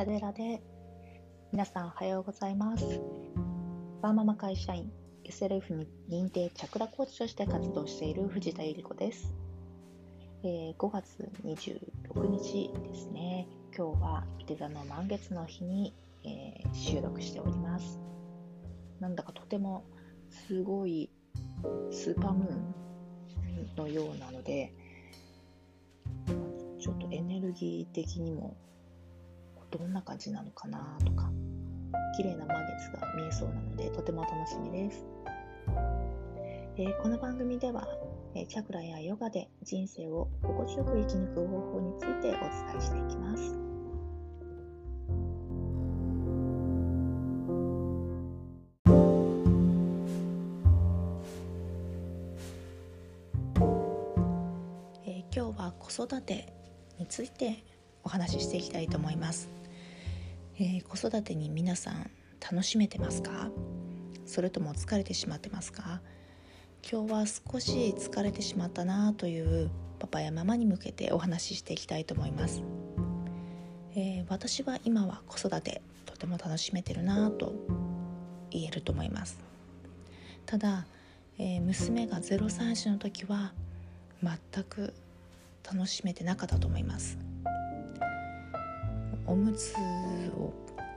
ラデラで。皆さんおはようございます。バーママ会社員 SLF に認定チャクラコーチとして活動している藤田由里子です、えー、5月26日ですね。今日は伊手座の満月の日に、えー、収録しております。なんだかとてもすごいスーパームーンのようなのでちょっとエネルギー的にもどんな感じなのかなとか綺麗な満月が見えそうなのでとても楽しみです、えー、この番組では、えー、チャクラやヨガで人生を心地よく生き抜く方法についてお伝えしていきます。え今日は子育てについてお話ししていきたいと思います、えー、子育てに皆さん楽しめてますか？それとも疲れてしまってますか？今日は少し疲れてしまったなというパパやママに向けてお話ししていきたいと思います、えー、私は今は子育てとても楽しめてるなと言えると思います。ただ、えー、娘が0歳児の時は全く楽しめてなかったと思います。おむつを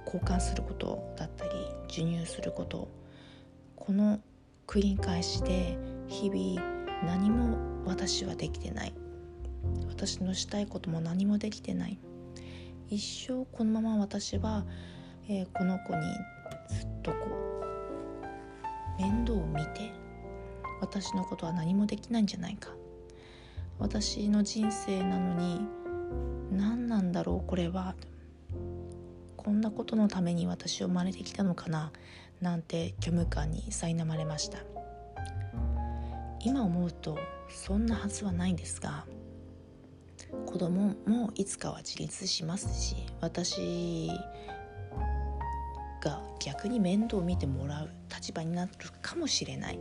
交換することだったり授乳することこの繰り返しで日々何も私はできてない。私のしたいことも何もできてない。一生このまま私は、えー、この子にずっとこう面倒を見て私のことは何もできないんじゃないか。私の人生なのに何なんだろうこれは。こんなことのために私を生まれてきたのかななんて虚無感に苛まれました。今思うとそんなはずはないんですが子供もいつかは自立しますし私が逆に面倒を見てもらう立場になるかもしれない、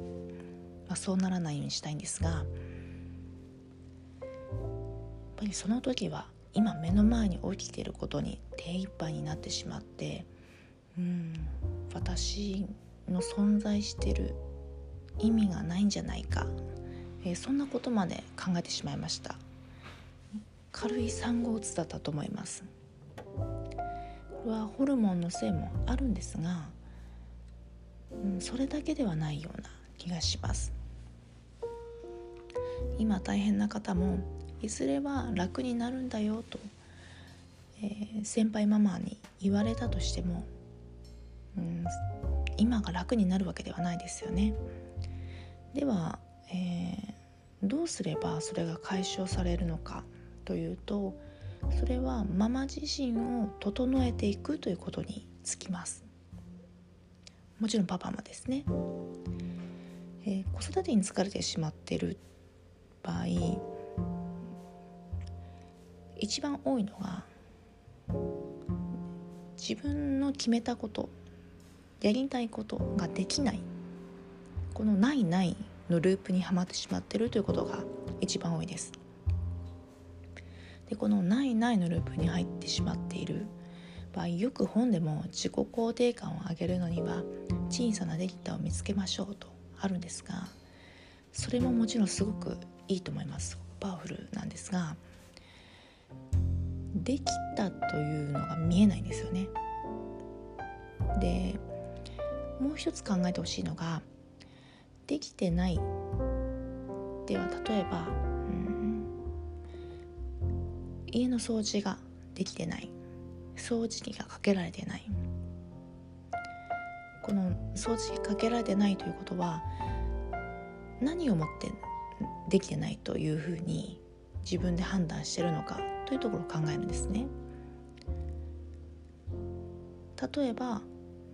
まあ、そうならないようにしたいんですがやっぱりその時は今目の前に起きていることに手一杯になってしまってうん私の存在してる意味がないんじゃないか、えー、そんなことまで考えてしまいました。軽い産後うつだったと思います。これはホルモンのせいもあるんですが、うん、それだけではないような気がします。今大変な方もいずれは楽になるんだよと、えー、先輩ママに言われたとしても、うん、今が楽になるわけではないですよね。では、えー、どうすればそれが解消されるのかというとそれはママ自身を整えていくということにつきます。もちろんパパもですね、えー、子育てに疲れてしまってる場合一番多いのが自分の決めたことやりたいことができないこの「ないない」のループにはまってしまってるということが一番多いです。でこの「ないない」のループに入ってしまっている場合よく本でも自己肯定感を上げるのには小さなデータを見つけましょうとあるんですがそれももちろんすごくいいと思いますパワフルなんですができたというのが見えないんですよね。でもう一つ考えてほしいのができてないでは例えば、うん、家の掃除ができてない。掃除機がかけられてない。この掃除機かけられてないということは何をもってできてないというふうに自分で判断してるのか。というところを考えるんですね。例えば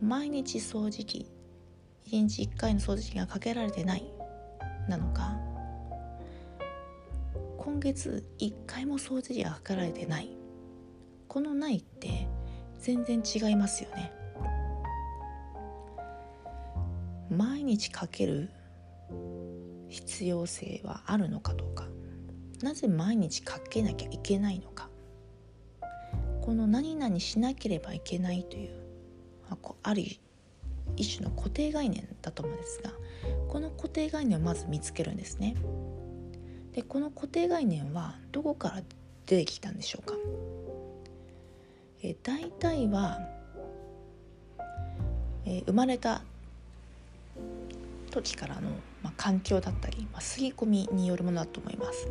毎日掃除機1日1回の掃除機がかけられてないなのか今月1回も掃除機がかけられてないこのないって全然違いますよね毎日かける必要性はあるのかどうかなぜ毎日かけなきゃいけないのかこの何々しなければいけないというある一種の固定概念だと思うんですがこの固定概念をまず見つけるんですね。でこの固定概念はどこから出てきたんでしょうかえ大体は、え生まれた時からの、まあ、環境だったり、まあ、刷り込みによるものだと思います。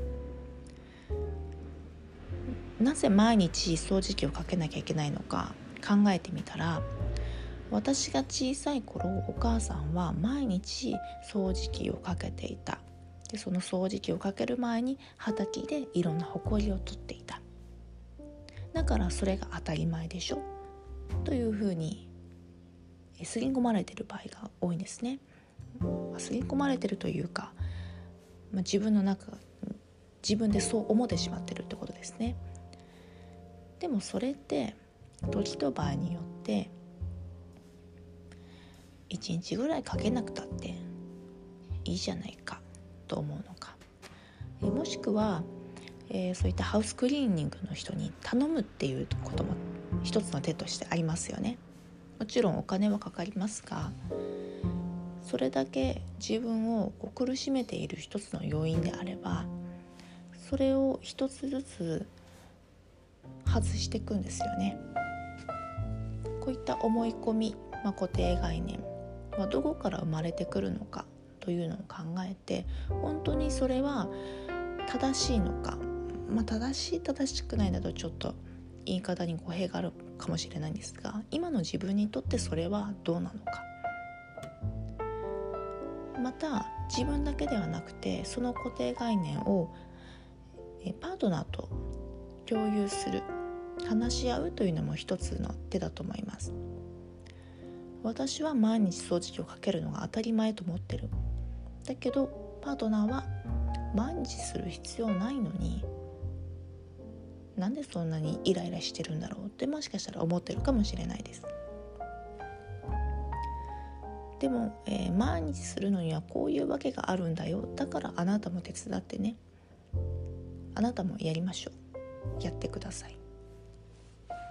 なぜ毎日掃除機をかけなきゃいけないのか考えてみたら私が小さい頃お母さんは毎日掃除機をかけていたでその掃除機をかける前に畑でいろんなほこりを取っていただからそれが当たり前でしょというふうにすり込まれてる場合が多いんですね。すり込まれてるというか、まあ、自分の中自分でそう思ってしまってるってことですね。でもそれって時と場合によって1日ぐらいかけなくたっていいじゃないかと思うのか。もしくは、えー、そういったハウスクリーニングの人に頼むっていうことも一つの手としてありますよね。もちろんお金はかかりますがそれだけ自分を苦しめている一つの要因であればそれを一つずつ外していくんですよね。こういった思い込み、まあ、固定概念はどこから生まれてくるのかというのを考えて本当にそれは正しいのか、まあ、正しい正しくないなどちょっと言い方に語弊があるかもしれないんですが今の自分にとってそれはどうなのか。また自分だけではなくてその固定概念をパートナーと共有する。話し合うというのも一つの手だと思います。私は毎日掃除機をかけるのが当たり前と思ってる。だけどパートナーは毎日する必要ないのになんでそんなにイライラしてるんだろう？ってもしかしたら思ってるかもしれないです。でも、えー、毎日するのにはこういうわけがあるんだよ。だからあなたも手伝ってね。あなたもやりましょう。やってください。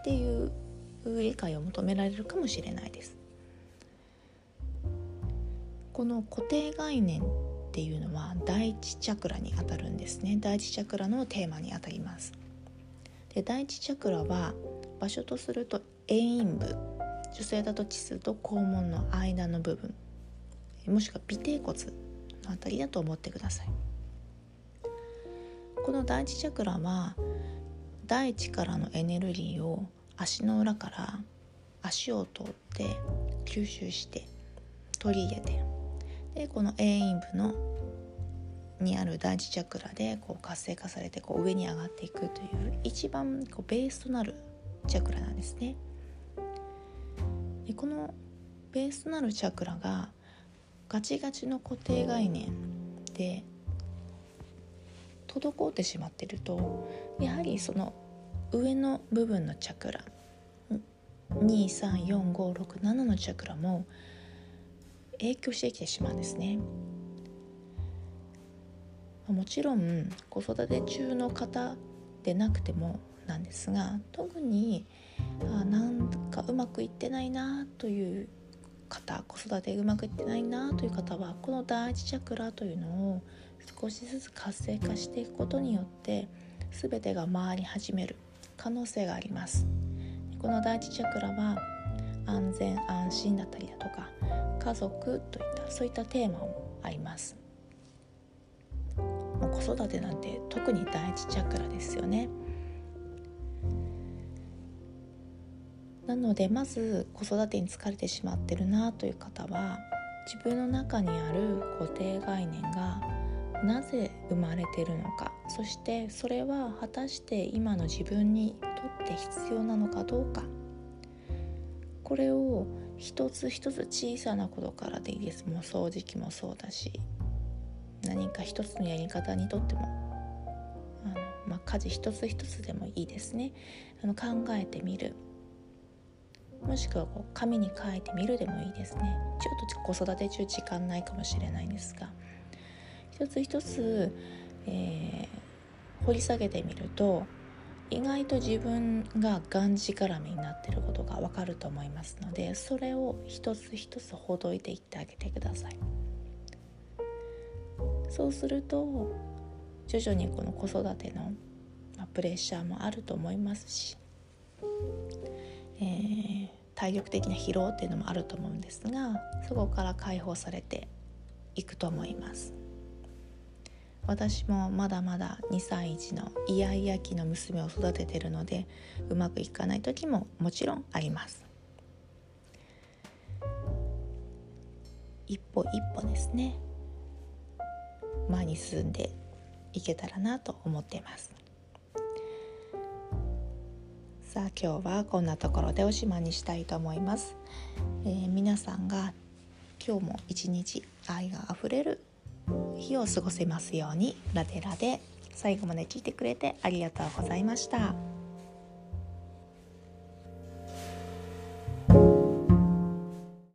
っていう理解を求められるかもしれないです。この固定概念っていうのは第一チャクラにあたるんですね。第一チャクラのテーマにあたります。で第一チャクラは場所とすると遠陰部。女性だと地数と肛門の間の部分。もしくは尾てい骨のあたりだと思ってください。この第一チャクラは大地からのエネルギーを足の裏から足を通って吸収して取り入れてでこの遠陰部のにある第一チャクラでこう活性化されてこう上に上がっていくという一番こうベースとなるチャクラなんですね。でこのベースとなるチャクラがガチガチの固定概念で滞ってしまってるとやはりその上の部分のチャクラ234567のチャクラも影響してきてしまうんですね。もちろん子育て中の方でなくてもなんですが特にあなんかうまくいってないなという方子育てうまくいってないなという方はこの第一チャクラというのを少しずつ活性化していくことによって全てが回り始める。可能性があります。この第一チャクラは安全安心だったりだとか家族といったそういったテーマもあります。もう子育てなんて特に第一チャクラですよね。なのでまず子育てに疲れてしまってるなという方は自分の中にある固定概念がなぜ生まれてるのか。そしてそれは果たして今の自分にとって必要なのかどうか。これを一つ一つ小さなことからでいいです。もう掃除機もそうだし何か一つのやり方にとっても。あの、まあ、家事一つ一つでもいいですね。あの考えてみる。もしくはこう紙に書いてみるでもいいですね。ちょっと子育て中時間ないかもしれないんですが。一つ一つ、えー、掘り下げてみると意外と自分ががんじがらめになってることがわかると思いますのでそれを一つ一つほどいていってあげてください。そうすると徐々にこの子育てのプレッシャーもあると思いますし、えー、体力的な疲労っていうのもあると思うんですがそこから解放されていくと思います。私もまだまだ2歳児のイヤイヤ期の娘を育ててるのでうまくいかない時ももちろんあります。一歩一歩ですね。前に進んでいけたらなと思っています。さあ今日はこんなところでおしまいにしたいと思います、えー、皆さんが今日も一日愛があふれる日を過ごせますようにラテラで最後まで聞いてくれてありがとうございました。